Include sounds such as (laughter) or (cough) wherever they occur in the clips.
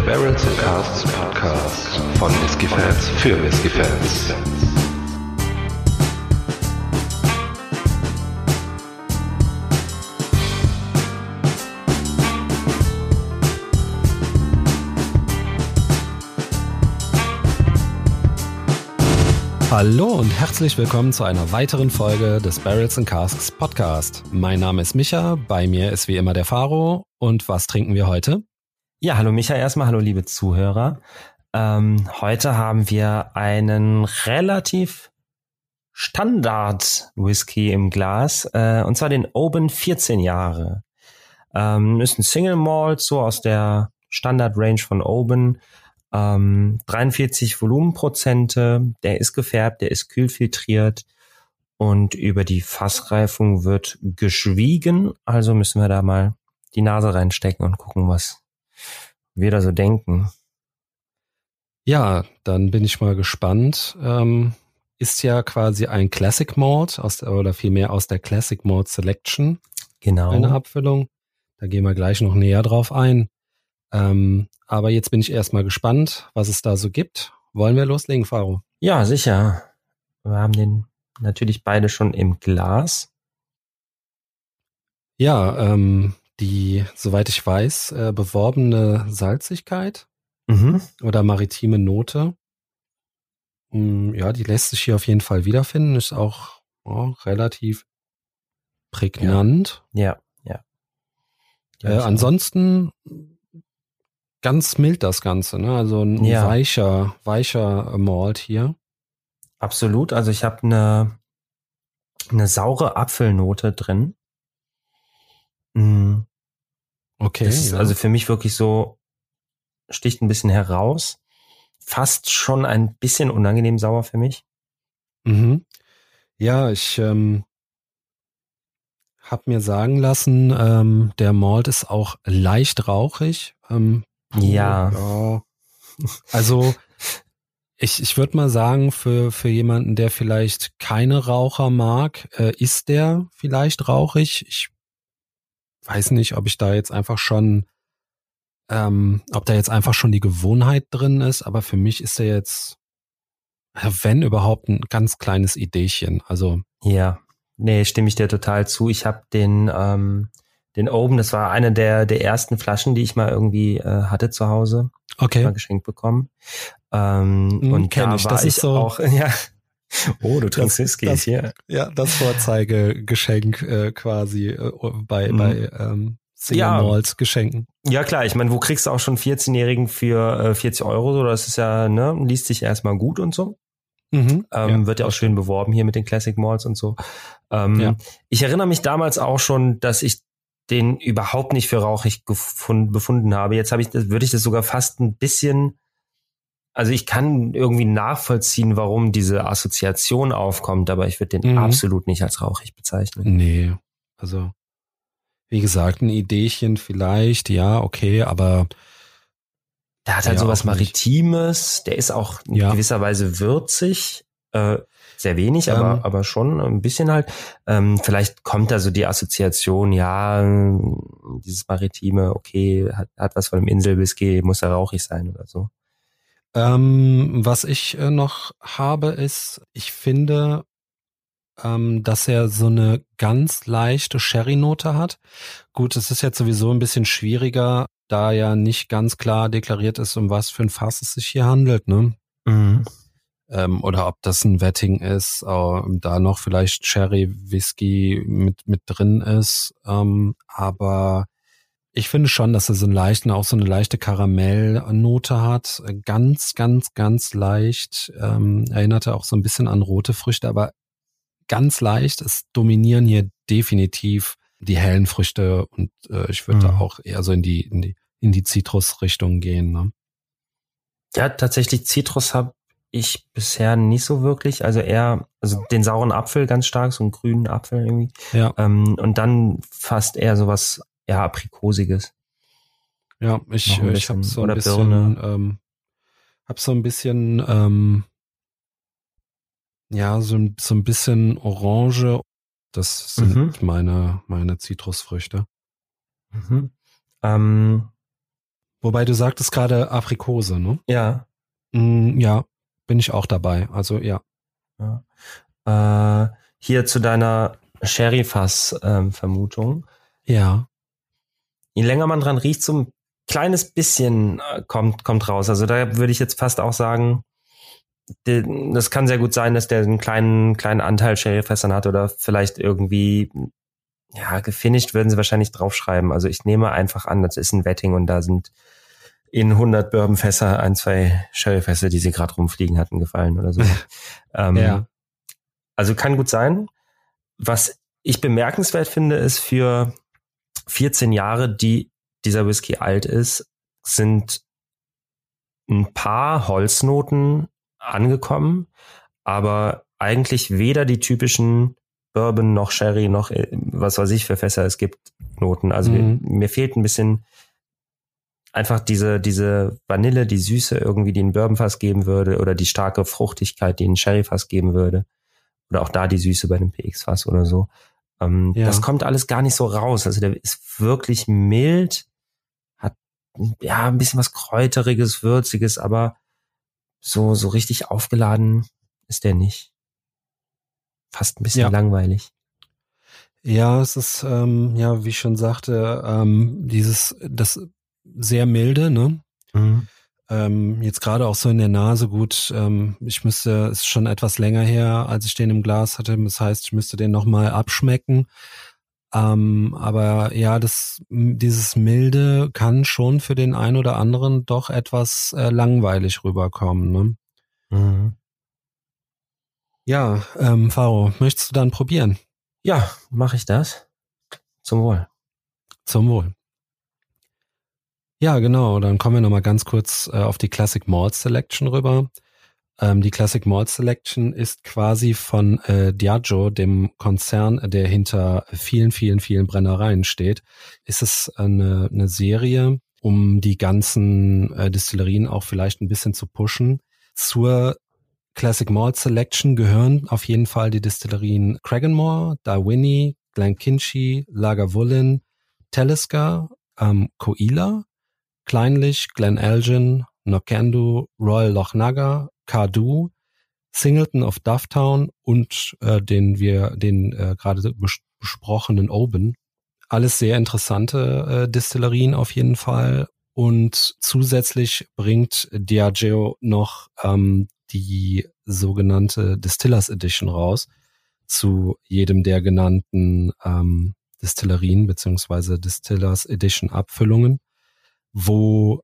Der Barrels and Casts Podcast von Whiskey Fans für Whiskey Fans. Hallo und herzlich willkommen zu einer weiteren Folge des Barrels and Casks Podcast. Mein Name ist Micha, bei mir ist wie immer der Faro. Und was trinken wir heute? Ja, hallo Micha erstmal, hallo liebe Zuhörer. Ähm, heute haben wir einen relativ Standard Whisky im Glas, äh, und zwar den Oben 14 Jahre. Ähm, ist ein Single Malt, so aus der Standard Range von Oben. Ähm, 43 Volumenprozente, der ist gefärbt, der ist kühlfiltriert und über die Fassreifung wird geschwiegen. Also müssen wir da mal die Nase reinstecken und gucken, was wir da so denken. Ja, dann bin ich mal gespannt. Ähm, ist ja quasi ein Classic Malt aus der, oder vielmehr aus der Classic Malt Selection. Genau. Eine Abfüllung. Da gehen wir gleich noch näher drauf ein. Ähm, aber jetzt bin ich erstmal gespannt, was es da so gibt. Wollen wir loslegen, Faro? Ja, sicher. Wir haben den natürlich beide schon im Glas. Ja, ähm, die, soweit ich weiß, äh, beworbene Salzigkeit Mhm. oder maritime Note. Mm, Ja, die lässt sich hier auf jeden Fall wiederfinden. Ist auch oh, relativ prägnant. Ja, ja. Äh, ansonsten ganz mild das Ganze, ne? Also ein Ja. weicher, weicher Malt hier. Absolut. Also ich habe eine, eine saure Apfelnote drin. Mm, Okay. Das ist ja. also für mich wirklich so, sticht ein bisschen heraus. Fast schon ein bisschen unangenehm sauer für mich. Mhm. Ja, ich ähm, habe mir sagen lassen, ähm, der Malt ist auch leicht rauchig. Ähm, Ja. ja. Also ich, ich würde mal sagen, für, für jemanden, der vielleicht keine Raucher mag, äh, ist der vielleicht rauchig. Ich weiß nicht, ob ich da jetzt einfach schon, ähm, ob da jetzt einfach schon die Gewohnheit drin ist, aber für mich ist der jetzt, äh, wenn überhaupt, ein ganz kleines Ideechen. Also, Ja, nee, stimme ich dir total zu. Ich habe den, ähm, den Oben, das war eine der, der ersten Flaschen, die ich mal irgendwie äh, hatte zu Hause, okay. mal geschenkt bekommen. Ähm, Hm, und kenn da ich. war Das ich so- auch, (laughs) ja. (laughs) Oh, du trinkst Whisky, das- hier. Ja, das Vorzeigegeschenk äh, quasi äh, bei, Mhm. bei ähm, Single Ja. Malls Geschenken. Ja klar, ich meine, wo kriegst du auch schon 14-Jährigen für äh, 40 Euro? So, das ist ja, ne, liest sich erstmal gut und so. Mhm. Ähm, wird ja auch schön beworben hier mit den Classic Malls und so. Ähm, Ja. Ich erinnere mich damals auch schon, dass ich den überhaupt nicht für rauchig gefund, befunden habe. Jetzt habe ich, würde ich das sogar fast ein bisschen, also ich kann irgendwie nachvollziehen, warum diese Assoziation aufkommt, aber ich würde den Mhm. absolut nicht als rauchig bezeichnen. Nee, also wie gesagt, ein Ideechen vielleicht, ja, okay, aber Der hat halt Ja, sowas. Maritimes, der ist auch in Ja. gewisser Weise würzig, äh, sehr wenig, aber, Ähm. aber schon ein bisschen halt. Ähm, vielleicht kommt da so die Assoziation, ja, dieses Maritime, okay, hat, hat was von einem Inselwhisky, muss ja rauchig sein oder so. Ähm, was ich äh, noch habe, ist, ich finde, ähm, dass er so eine ganz leichte Sherry-Note hat. Gut, es ist jetzt sowieso ein bisschen schwieriger, da ja nicht ganz klar deklariert ist, um was für ein Fass es sich hier handelt, ne? Mhm. ähm, oder ob das ein Wetting ist, äh, da noch vielleicht Sherry Whisky mit mit drin ist, ähm, aber ich finde schon, dass er so einen leichten, auch so eine leichte Karamellnote hat, ganz, ganz, ganz leicht, ähm, erinnerte auch so ein bisschen an rote Früchte, aber ganz leicht. Es dominieren hier definitiv die hellen Früchte und äh, ich würde Mhm. da auch eher so in die in die in die Zitrusrichtung gehen. Ne? Ja, tatsächlich Zitrus habe ich bisher nicht so wirklich. Also eher, also den sauren Apfel ganz stark, so einen grünen Apfel irgendwie. Ja. Ähm, und dann fast eher sowas, ja, Aprikosiges. Ja, ich, ich habe so ein bisschen, ähm, hab so ein bisschen, ähm, ja, so, ein- so ein bisschen Orange. Das sind Mhm. meine, meine Zitrusfrüchte. Mhm. Ähm, Wobei du sagtest gerade Aprikose, ne? Ja. Mm, ja, bin ich auch dabei. Also ja. ja. Äh, hier zu deiner Sherry-Fass-Vermutung. Ähm, ja. Je länger man dran riecht, so ein kleines bisschen äh, kommt, kommt raus. Also da würde ich jetzt fast auch sagen, das kann sehr gut sein, dass der einen kleinen, kleinen Anteil Sherryfässern hat oder vielleicht irgendwie, ja, gefinisht würden sie wahrscheinlich draufschreiben. Also ich nehme einfach an, das ist ein Wetting und da sind in 100 Bourbonfässer ein, zwei Sherryfässer, die sie gerade rumfliegen hatten, gefallen oder so. (laughs) ähm, ja. Also kann gut sein. Was ich bemerkenswert finde, ist für 14 Jahre, die dieser Whisky alt ist, sind ein paar Holznoten angekommen, aber eigentlich weder die typischen Bourbon noch Sherry noch äh, was weiß ich für Fässer es gibt Noten. Also mhm. mir, mir, fehlt ein bisschen einfach diese diese Vanille, die Süße irgendwie, die ein Bourbonfass geben würde oder die starke Fruchtigkeit, die ein Sherryfass geben würde oder auch da die Süße bei einem PX-Fass oder so. Ähm, ja. Das kommt alles gar nicht so raus. Also der ist wirklich mild, hat ja ein bisschen was kräuteriges, würziges, aber so, so richtig aufgeladen ist der nicht. Fast ein bisschen ja. langweilig. Ja, es ist, ähm, ja, wie ich schon sagte, ähm, dieses, das sehr milde, ne? Mhm. Ähm, jetzt gerade auch so in der Nase gut. Ähm, ich müsste, es ist schon etwas länger her, als ich den im Glas hatte. Das heißt, ich müsste den nochmal abschmecken. Ähm, aber ja, das, dieses Milde kann schon für den einen oder anderen doch etwas äh, langweilig rüberkommen. Ne? Mhm. Ja, ähm, Faro, möchtest du dann probieren? Ja, mache ich das. Zum Wohl. Zum Wohl. Ja, genau. Dann kommen wir nochmal ganz kurz äh, auf die Classic Malt Selection rüber. Ähm, die Classic Malt Selection ist quasi von äh, Diageo, dem Konzern, der hinter vielen, vielen, vielen Brennereien steht, ist es eine, eine Serie, um die ganzen äh, Distillerien auch vielleicht ein bisschen zu pushen. Zur Classic Malt Selection gehören auf jeden Fall die Distillerien Cragganmore, Darwini, Glenkinchie, Lagavulin, Talisker, ähm, Coila, Kleinlich, Glen Elgin, Knockandu, Royal Lochnaga, Cardu, Singleton of Dufftown und äh, den wir, den äh, gerade bes besprochenen Oben. Alles sehr interessante äh, Distillerien auf jeden Fall. Und zusätzlich bringt Diageo noch ähm, die sogenannte Distillers Edition raus zu jedem der genannten ähm, Distillerien beziehungsweise Distillers Edition Abfüllungen, wo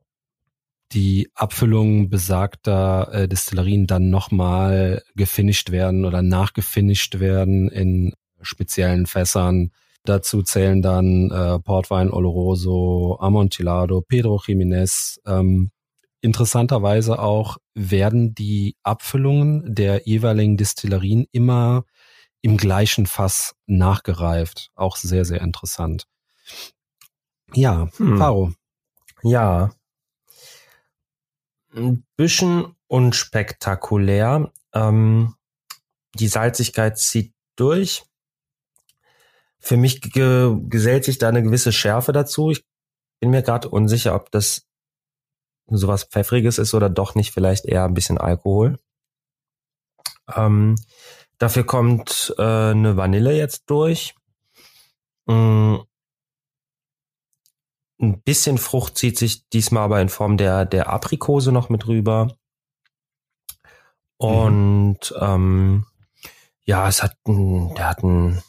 die Abfüllungen besagter äh, Destillerien dann nochmal gefinisht werden oder nachgefinisht werden in speziellen Fässern. Dazu zählen dann äh, Portwein Oloroso, Amontillado, Pedro Jiménez. Ähm, interessanterweise auch werden die Abfüllungen der jeweiligen Destillerien immer im gleichen Fass nachgereift. Auch sehr, sehr interessant. Ja, hm. Faro. Ja, ein bisschen unspektakulär. Ähm, die Salzigkeit zieht durch. Für mich ge gesellt sich da eine gewisse Schärfe dazu. Ich bin mir gerade unsicher, ob das sowas Pfeffriges ist oder doch nicht vielleicht eher ein bisschen Alkohol. Ähm, dafür kommt äh, eine Vanille jetzt durch. Mm, ein bisschen Frucht zieht sich diesmal aber in Form der, der Aprikose noch mit rüber. Und mhm. ähm, ja, es hat ein, der hat einen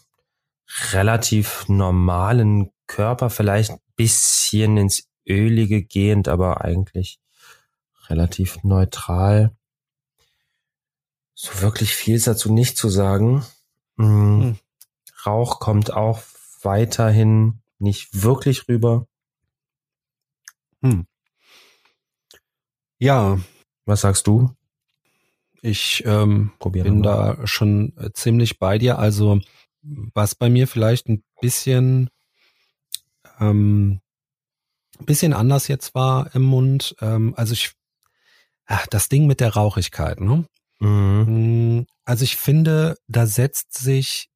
relativ normalen Körper, vielleicht ein bisschen ins Ölige gehend, aber eigentlich relativ neutral. So wirklich viel ist dazu nicht zu sagen. Mhm. Mhm. Rauch kommt auch weiterhin nicht wirklich rüber. Hm. Ja. Was sagst du? Ich ähm, bin da schon äh, ziemlich bei dir. Also was bei mir vielleicht ein bisschen ähm, bisschen anders jetzt war im Mund. Ähm, also ich ach, das Ding mit der Rauchigkeit. Ne? Mhm. Hm, also ich finde, da setzt sich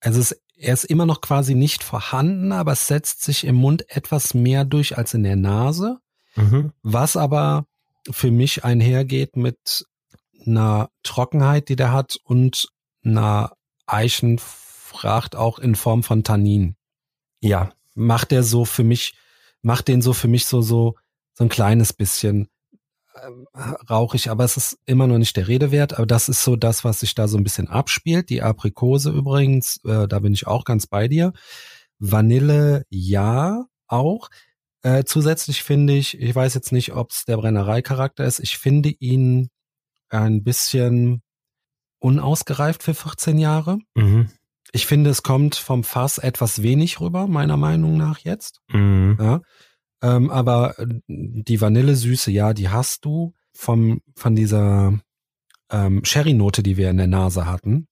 also es er ist immer noch quasi nicht vorhanden, aber es setzt sich im Mund etwas mehr durch als in der Nase. Mhm. Was aber für mich einhergeht mit einer Trockenheit, die der hat und einer Eichenfracht auch in Form von Tannin. Ja. Macht der so für mich, macht den so für mich so, so, so ein kleines bisschen ähm, rauchig, aber es ist immer noch nicht der Rede wert. Aber das ist so das, was sich da so ein bisschen abspielt. Die Aprikose übrigens, äh, da bin ich auch ganz bei dir. Vanille ja auch. Äh, zusätzlich finde ich, ich weiß jetzt nicht, ob es der Brennerei-Charakter ist, ich finde ihn ein bisschen unausgereift für 14 Jahre. Mhm. Ich finde, es kommt vom Fass etwas wenig rüber, meiner Meinung nach jetzt. Mhm. Ja. Ähm, aber äh, die Vanillesüße, ja, die hast du vom, von dieser ähm, Sherry-Note, die wir in der Nase hatten,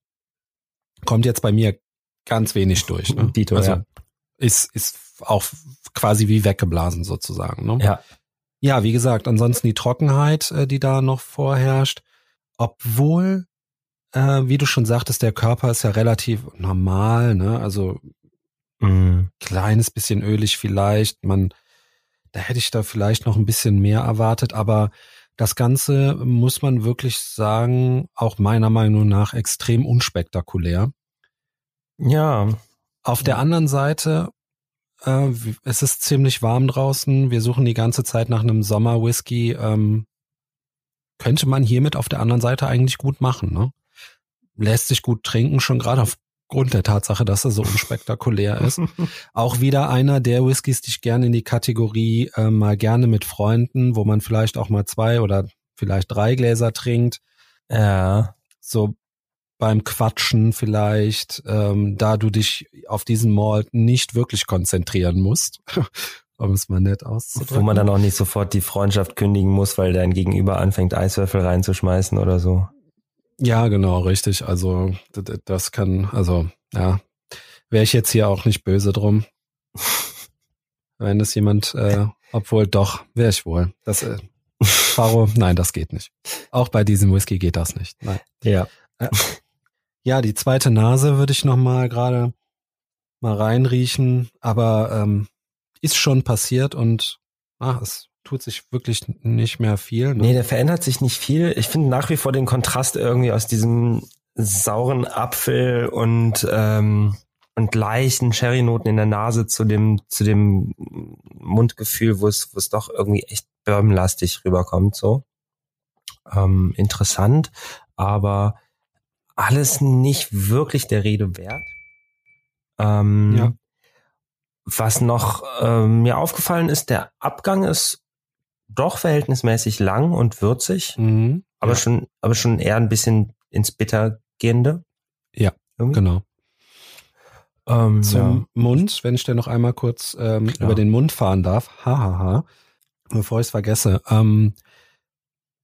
kommt jetzt bei mir ganz wenig durch. Ne? (laughs) Dito, also ja. ist, ist auch quasi wie weggeblasen sozusagen. Ne? Ja. Ja, wie gesagt, ansonsten die Trockenheit, äh, die da noch vorherrscht, obwohl, äh, wie du schon sagtest, der Körper ist ja relativ normal, ne? Also mm. kleines bisschen ölig vielleicht. Man, da hätte ich da vielleicht noch ein bisschen mehr erwartet, aber das Ganze muss man wirklich sagen, auch meiner Meinung nach extrem unspektakulär. Ja. Auf der anderen Seite äh, es ist ziemlich warm draußen. Wir suchen die ganze Zeit nach einem Sommer-Whisky. Ähm, könnte man hiermit auf der anderen Seite eigentlich gut machen. Ne? Lässt sich gut trinken, schon gerade aufgrund der Tatsache, dass er so unspektakulär ist. (laughs) Auch wieder einer der Whiskys, die ich gerne in die Kategorie äh, mal gerne mit Freunden, wo man vielleicht auch mal zwei oder vielleicht drei Gläser trinkt. Ja. So beim Quatschen vielleicht, ähm, da du dich auf diesen Malt nicht wirklich konzentrieren musst, (laughs) um es mal nett auszudrücken. Wo man dann auch nicht sofort die Freundschaft kündigen muss, weil dein Gegenüber anfängt, Eiswürfel reinzuschmeißen oder so. Ja, genau, richtig. Also das kann, also ja, wäre ich jetzt hier auch nicht böse drum. Wenn das jemand, äh, obwohl doch, wäre ich wohl. Das, äh, Faro, nein, das geht nicht. Auch bei diesem Whisky geht das nicht. Nein. Ja. Äh, ja, die zweite Nase würde ich noch mal gerade mal reinriechen, aber ähm, ist schon passiert und ach, es tut sich wirklich nicht mehr viel. Ne? Nee, der verändert sich nicht viel. Ich finde nach wie vor den Kontrast irgendwie aus diesem sauren Apfel und ähm, und leichten Sherry-Noten in der Nase zu dem zu dem Mundgefühl, wo es wo es doch irgendwie echt bourbonlastig rüberkommt so. Ähm, interessant, aber alles nicht wirklich der Rede wert. Ähm, ja. Was noch ähm, mir aufgefallen ist, der Abgang ist doch verhältnismäßig lang und würzig, mhm, aber ja. schon, aber schon eher ein bisschen ins Bitter gehende. Ja, Irgendwie. genau. Ähm, Zum ja. Mund, wenn ich dir noch einmal kurz ähm, über den Mund fahren darf, hahaha, ha, ha. bevor ich es vergesse. Ähm,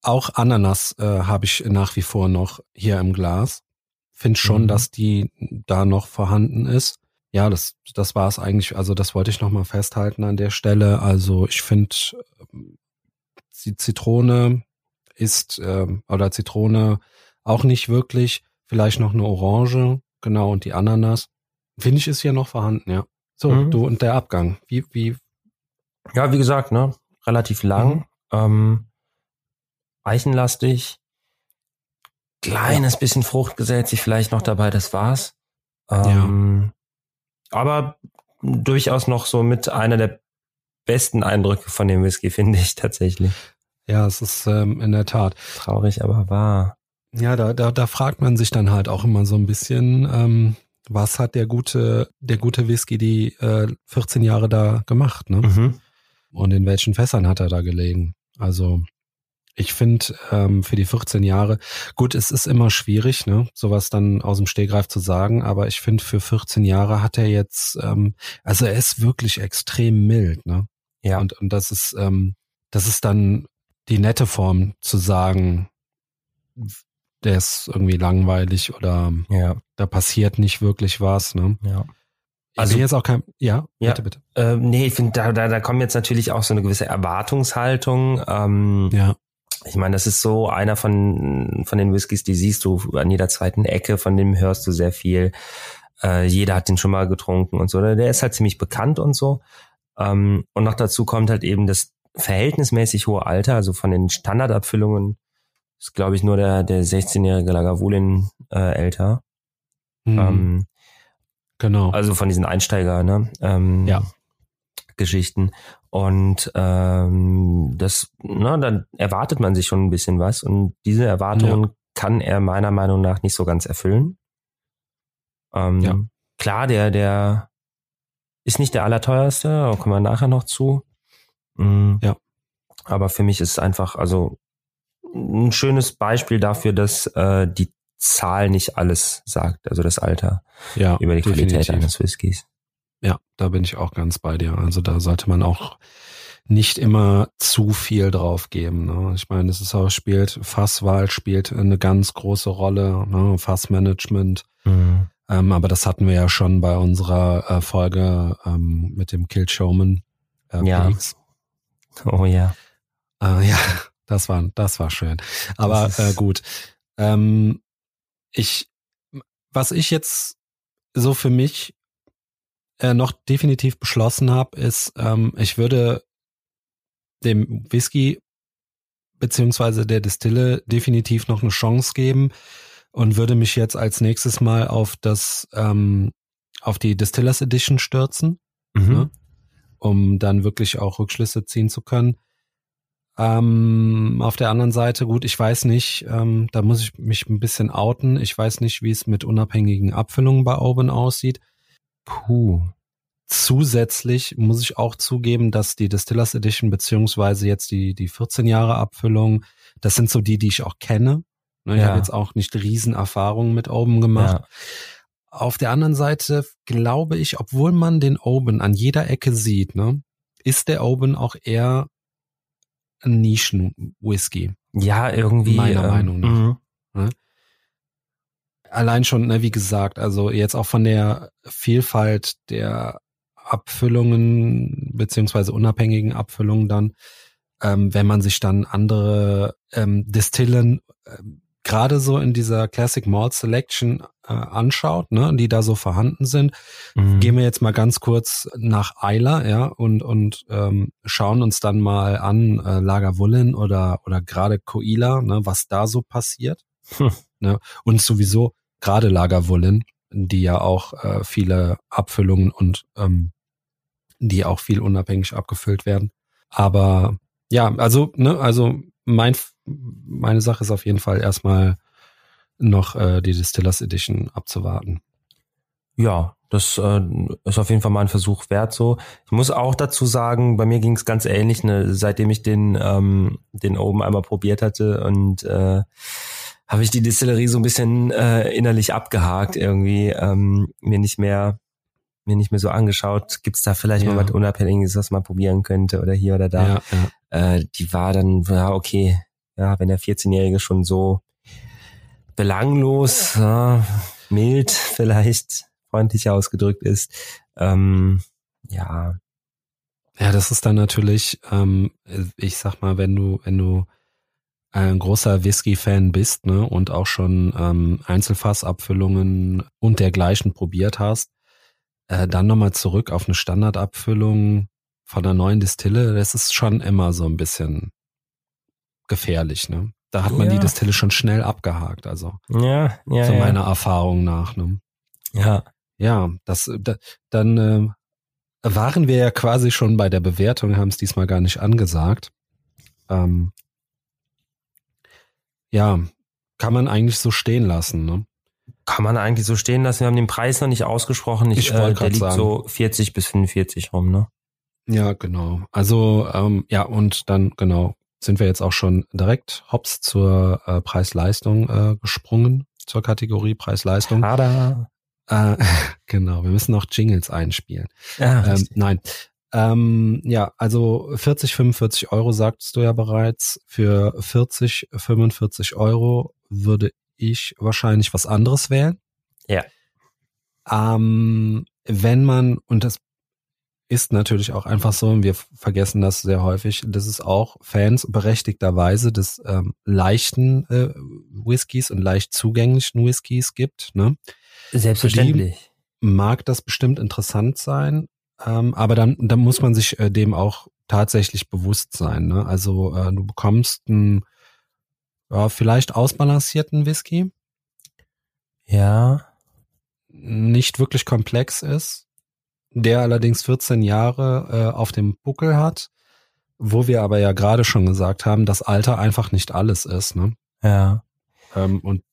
auch Ananas äh, habe ich nach wie vor noch hier im Glas. Find schon, mhm. dass die da noch vorhanden ist. Ja, das, das war es eigentlich. Also das wollte ich noch mal festhalten an der Stelle. Also ich finde, die Zitrone ist äh, oder Zitrone auch nicht wirklich. Vielleicht noch eine Orange, genau und die Ananas. Finde ich ist hier noch vorhanden. Ja. So, mhm. du und der Abgang. Wie wie? Ja, wie gesagt, ne, relativ lang. Mhm. Ähm, eichenlastig, kleines ja. bisschen Frucht gesellt sich vielleicht noch dabei, das war's. Ähm, ja. Aber durchaus noch so mit einer der besten Eindrücke von dem Whisky, (laughs) finde ich tatsächlich. Ja, es ist ähm, in der Tat. Traurig, aber wahr. Ja, da, da, da fragt man sich dann halt auch immer so ein bisschen, ähm, was hat der gute, der gute Whisky die äh, 14 Jahre da gemacht, ne? Mhm. Und in welchen Fässern hat er da gelegen? Also ich finde ähm, für die 14 Jahre, gut, es ist immer schwierig, ne, sowas dann aus dem Stehgreif zu sagen, aber ich finde für 14 Jahre hat er jetzt, ähm, also er ist wirklich extrem mild, ne? Ja. Und, und das ist, ähm, das ist dann die nette Form zu sagen, der ist irgendwie langweilig oder ja. da passiert nicht wirklich was, ne? Ja. Also jetzt auch kein, ja, ja bitte, bitte. Ähm, nee, ich finde, da, da, da kommen jetzt natürlich auch so eine gewisse Erwartungshaltung. Ähm, ja. Ich meine, das ist so einer von, von den Whiskys, die siehst du an jeder zweiten Ecke, von dem hörst du sehr viel. Äh, jeder hat den schon mal getrunken und so. Der ist halt ziemlich bekannt und so. Ähm, und noch dazu kommt halt eben, dass verhältnismäßig hohe Alter, also von den Standardabfüllungen ist, glaube ich, nur der, der 16-jährige Lagavulin äh, älter. Mhm. Ähm, genau. also von diesen Einsteiger, ne? Ähm, Ja. Geschichten. Und ähm, das, ne, dann erwartet man sich schon ein bisschen was. Und diese Erwartungen kann er meiner Meinung nach nicht so ganz erfüllen. Ähm, Ja. Klar, der, der ist nicht der allerteuerste, kommen wir nachher noch zu. Mm, Ja. Aber für mich ist es einfach, also ein schönes Beispiel dafür, dass äh, die Zahl nicht alles sagt, also das Alter ja, über die Qualität definitiv. eines Whiskys. Ja, da bin ich auch ganz bei dir. Also da sollte man auch nicht immer zu viel drauf geben. Ne? Ich meine, es ist auch spielt, Fasswahl spielt eine ganz große Rolle, ne? Fassmanagement. Mhm. Ähm, aber das hatten wir ja schon bei unserer äh, Folge ähm, mit dem Kill Showman. Äh, Ja. Peaks. Oh ja. Äh, (laughs) ja, das war, das war schön. Aber äh, gut. Ähm, ich, was ich jetzt so für mich äh, noch definitiv beschlossen habe, ist, ähm, ich würde dem Whisky beziehungsweise der Distille definitiv noch eine Chance geben und würde mich jetzt als nächstes mal auf das ähm, auf die Distillers Edition stürzen Mhm. Ne? um dann wirklich auch Rückschlüsse ziehen zu können. Ähm, auf der anderen Seite, gut, ich weiß nicht, ähm, da muss ich mich ein bisschen outen. Ich weiß nicht, wie es mit unabhängigen Abfüllungen bei Oben aussieht. Puh. Zusätzlich muss ich auch zugeben, dass die Distillers Edition beziehungsweise jetzt die, die 14 Jahre Abfüllung, das sind so die, die ich auch kenne. Ne, Ich Ja. habe jetzt auch nicht Riesenerfahrungen mit Oben gemacht. Ja. Auf der anderen Seite glaube ich, obwohl man den Oben an jeder Ecke sieht, ne, ist der Oben auch eher ein Nischen-Whisky. ja, irgendwie. Meiner ähm, Meinung nach. mhm. Allein schon, ne, wie gesagt, also jetzt auch von der Vielfalt der Abfüllungen beziehungsweise unabhängigen Abfüllungen dann, ähm, wenn man sich dann andere ähm, Distillen ähm, gerade so in dieser Classic Malt Selection äh, anschaut, ne, die da so vorhanden sind, Mhm. gehen wir jetzt mal ganz kurz nach Eiler, ja, und und ähm, schauen uns dann mal an äh, Lagavulin oder oder gerade Coila, ne, was da so passiert, Hm. ne, und sowieso gerade Lagavulin, die ja auch äh, viele Abfüllungen und ähm, die auch viel unabhängig abgefüllt werden. Aber ja, also ne, also mein meine Sache ist auf jeden Fall erstmal noch äh, die Distillers Edition abzuwarten. Ja, das äh, ist auf jeden Fall mal ein Versuch wert so. Ich muss auch dazu sagen, bei mir ging es ganz ähnlich, ne, seitdem ich den, ähm, den oben einmal probiert hatte und äh, habe ich die Distillerie so ein bisschen äh, innerlich abgehakt irgendwie, ähm, mir nicht mehr mir nicht mehr so angeschaut, gibt's da vielleicht Ja. mal was Unabhängiges, was man probieren könnte oder hier oder da. Ja, ja. Äh, die war dann, ja, okay, ja, wenn der 14-Jährige schon so belanglos, ja, mild vielleicht, freundlicher ausgedrückt ist, ähm, ja, Ja, das ist dann natürlich, ähm, ich sag mal, wenn du, wenn du ein großer Whisky-Fan bist, ne, und auch schon ähm, Einzelfassabfüllungen und dergleichen probiert hast, äh, dann nochmal zurück auf eine Standardabfüllung von einer neuen Distille, das ist schon immer so ein bisschen gefährlich, ne? Da hat man Ja. die Distille schon schnell abgehakt, also ja, ja, zu ja, meiner Erfahrung nach, ne? ja, Ja, das da, dann äh, waren wir ja quasi schon bei der Bewertung, haben es diesmal gar nicht angesagt. Ähm, ja, kann man eigentlich so stehen lassen, ne? Kann man eigentlich so stehen lassen. Wir haben den Preis noch nicht ausgesprochen. Ich Ich, wollte äh, der liegt sagen. so 40 bis 45 rum, ne? Ja, genau. Also ähm, ja, und dann genau sind wir jetzt auch schon direkt hops zur äh, Preis-Leistung äh, gesprungen, zur Kategorie Preis-Leistung. Tada. Äh, (laughs) genau, wir müssen noch Jingles einspielen. Ja, Ähm, richtig. nein. Ähm, ja, also 40, 45 Euro sagtest du ja bereits. Für 40, 45 Euro würde ich wahrscheinlich was anderes wählen. Ja. Ähm, wenn man, und das ist natürlich auch einfach so, und wir vergessen das sehr häufig, dass es auch Fans berechtigterweise des ähm, leichten äh, Whiskys und leicht zugänglichen Whiskys gibt. Ne? Selbstverständlich. mag das bestimmt interessant sein, ähm, aber dann, dann muss man sich äh, dem auch tatsächlich bewusst sein. Ne? Also äh, du bekommst einen ja, vielleicht ausbalancierten Whisky. Ja. Nicht wirklich komplex ist, der allerdings 14 Jahre äh, auf dem Buckel hat, wo wir aber ja gerade schon gesagt haben, dass Alter einfach nicht alles ist. Ne? Ja. Ähm, und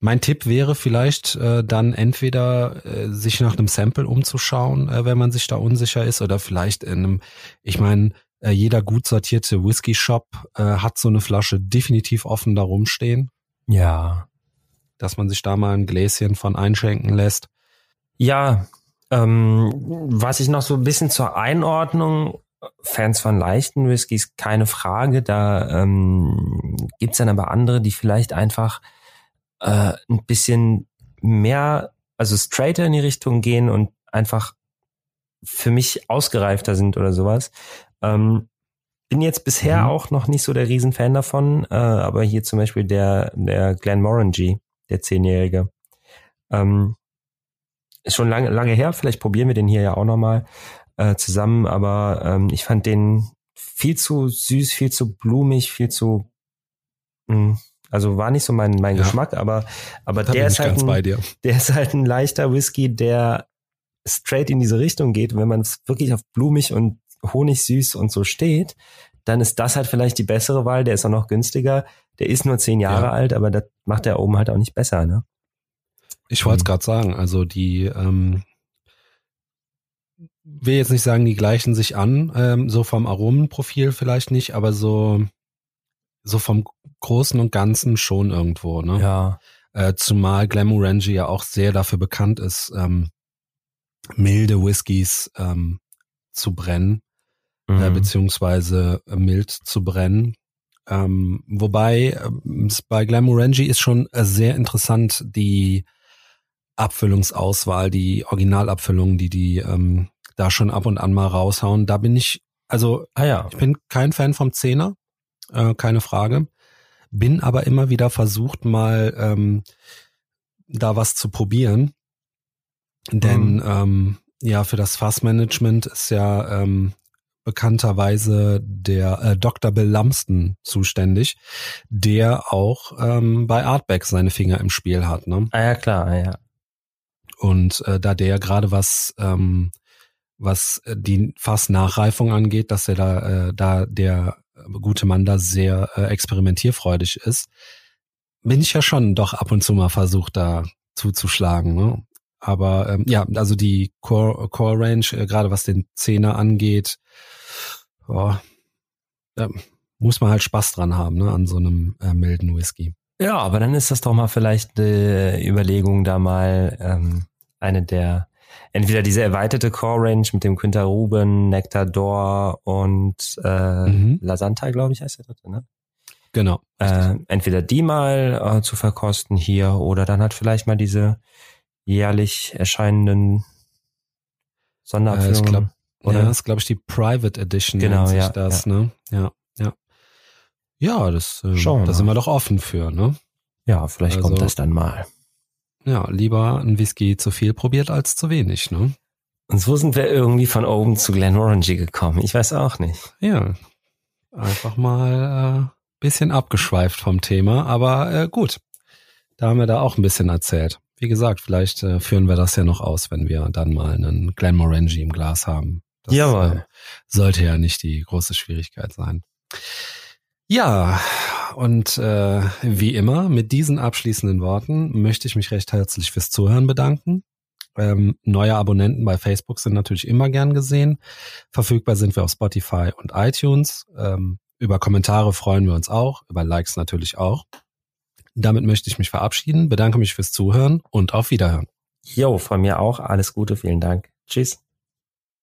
mein Tipp wäre vielleicht äh, dann entweder äh, sich nach einem Sample umzuschauen, äh, wenn man sich da unsicher ist, oder vielleicht in einem, ich meine, äh, jeder gut sortierte Whisky-Shop äh, hat so eine Flasche definitiv offen da rumstehen. Ja. Dass man sich da mal ein Gläschen von einschenken lässt. Ja, ähm, was ich noch so ein bisschen zur Einordnung, Fans von leichten Whiskys, keine Frage. Da ähm, gibt dann aber andere, die vielleicht einfach äh, ein bisschen mehr, also straighter in die Richtung gehen und einfach für mich ausgereifter sind oder sowas. Ähm, bin jetzt bisher mhm. auch noch nicht so der Riesenfan davon, äh, aber hier zum Beispiel der, der Glenn Morangy, der Zehnjährige. Ähm, ist schon lange, lange her, vielleicht probieren wir den hier ja auch nochmal äh, zusammen, aber ähm, ich fand den viel zu süß, viel zu blumig, viel zu mh, hm, also war nicht so mein, mein ja. Geschmack, aber, aber der ist halt ein, der ist halt ein leichter Whisky, der straight in diese Richtung geht. Wenn man es wirklich auf blumig und Honig süß und so steht, dann ist das halt vielleicht die bessere Wahl. Der ist auch noch günstiger. Der ist nur zehn Jahre ja. alt, aber das macht der oben halt auch nicht besser, ne? Ich wollte es mhm. gerade sagen, also die ähm, will jetzt nicht sagen, die gleichen sich an, ähm, so vom Aromenprofil vielleicht nicht, aber so so vom Großen und Ganzen schon irgendwo, ne? Ja. Äh, zumal Glamorangie ja auch sehr dafür bekannt ist, ähm, milde Whiskys ähm, zu brennen, mhm. äh, beziehungsweise mild zu brennen. Ähm, wobei äh, bei Glamorangie ist schon äh, sehr interessant die Abfüllungsauswahl, die Originalabfüllungen, die die ähm, da schon ab und an mal raushauen. Da bin ich, also ah ja. ich bin kein Fan vom Zehner, äh, keine Frage. Bin aber immer wieder versucht, mal ähm, da was zu probieren. Denn mhm. ähm, ja, für das Fassmanagement ist ja ähm, bekannterweise der äh, Dr. Bill Lumsden zuständig, der auch ähm, bei Artback seine Finger im Spiel hat. Ne? Ah ja, klar, ah, ja. Und äh, da der gerade was ähm, was die Fassnachreifung angeht, dass er da äh, da der gute Mann da sehr äh, experimentierfreudig ist, bin ich ja schon doch ab und zu mal versucht, da zuzuschlagen. Ne? Aber ähm, ja, also die Core, Core Range, äh, gerade was den Zehner angeht, oh, da muss man halt Spaß dran haben, ne, an so einem äh, milden Whisky. Ja, aber dann ist das doch mal vielleicht eine Überlegung, da mal ähm, eine der entweder diese erweiterte Core Range mit dem Quinta Ruben, Nectador und äh, mhm. Lasanta, glaube ich, heißt der dritte, ne? Genau. Äh, entweder die mal äh, zu verkosten hier oder dann hat vielleicht mal diese jährlich erscheinenden Sonderabfüllungen. Äh, oder? Ja, das ist, glaube ich, die Private Edition. Genau, ja. Das, ja. Ne? ja, ja. Ja, das, äh, da sind wir doch offen für, ne? Ja, vielleicht also, kommt das dann mal. Ja, lieber ein Whisky zu viel probiert als zu wenig, ne? Und so sind wir irgendwie von oben zu Glenmorangie gekommen. Ich weiß auch nicht. Ja, einfach mal äh, bisschen abgeschweift vom Thema, aber äh, gut. Da haben wir da auch ein bisschen erzählt. Wie gesagt, vielleicht äh, führen wir das ja noch aus, wenn wir dann mal einen Glenmorangie im Glas haben. Das Jawohl. Äh, sollte ja nicht die große Schwierigkeit sein. Ja, und äh, wie immer, mit diesen abschließenden Worten möchte ich mich recht herzlich fürs Zuhören bedanken. Ähm, neue Abonnenten bei Facebook sind natürlich immer gern gesehen. Verfügbar sind wir auf Spotify und iTunes. Ähm, über Kommentare freuen wir uns auch, über Likes natürlich auch. Damit möchte ich mich verabschieden, bedanke mich fürs Zuhören und auf Wiederhören. Jo, von mir auch. Alles Gute, vielen Dank. Tschüss.